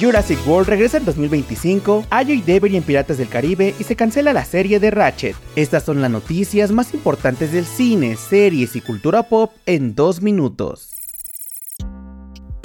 Jurassic World regresa en 2025, Ayo y Devery en Piratas del Caribe y se cancela la serie de Ratchet. Estas son las noticias más importantes del cine, series y cultura pop en dos minutos.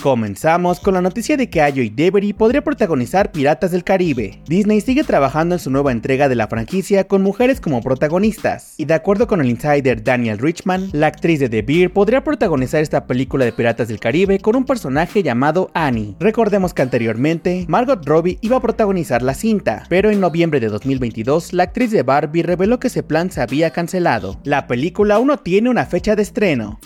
Comenzamos con la noticia de que Ayo y Devery podría protagonizar Piratas del Caribe. Disney sigue trabajando en su nueva entrega de la franquicia con mujeres como protagonistas, y de acuerdo con el insider Daniel Richman, la actriz de The Beer podría protagonizar esta película de Piratas del Caribe con un personaje llamado Annie. Recordemos que anteriormente, Margot Robbie iba a protagonizar la cinta, pero en noviembre de 2022, la actriz de Barbie reveló que ese plan se había cancelado. La película aún no tiene una fecha de estreno.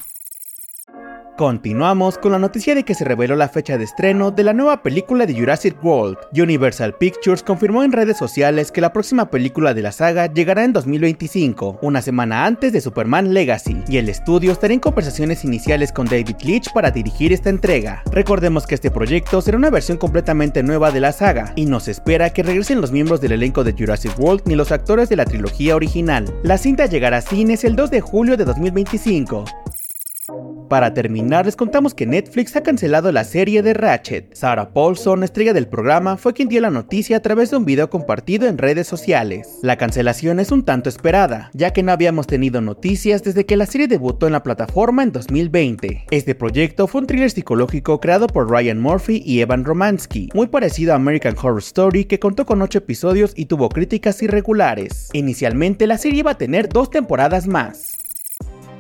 Continuamos con la noticia de que se reveló la fecha de estreno de la nueva película de Jurassic World. Universal Pictures confirmó en redes sociales que la próxima película de la saga llegará en 2025, una semana antes de Superman Legacy, y el estudio estará en conversaciones iniciales con David Leitch para dirigir esta entrega. Recordemos que este proyecto será una versión completamente nueva de la saga, y no se espera que regresen los miembros del elenco de Jurassic World ni los actores de la trilogía original. La cinta llegará a cines el 2 de julio de 2025. Para terminar, les contamos que Netflix ha cancelado la serie de Ratchet. Sarah Paulson, estrella del programa, fue quien dio la noticia a través de un video compartido en redes sociales. La cancelación es un tanto esperada, ya que no habíamos tenido noticias desde que la serie debutó en la plataforma en 2020. Este proyecto fue un thriller psicológico creado por Ryan Murphy y Evan Romansky, muy parecido a American Horror Story que contó con 8 episodios y tuvo críticas irregulares. Inicialmente la serie iba a tener dos temporadas más.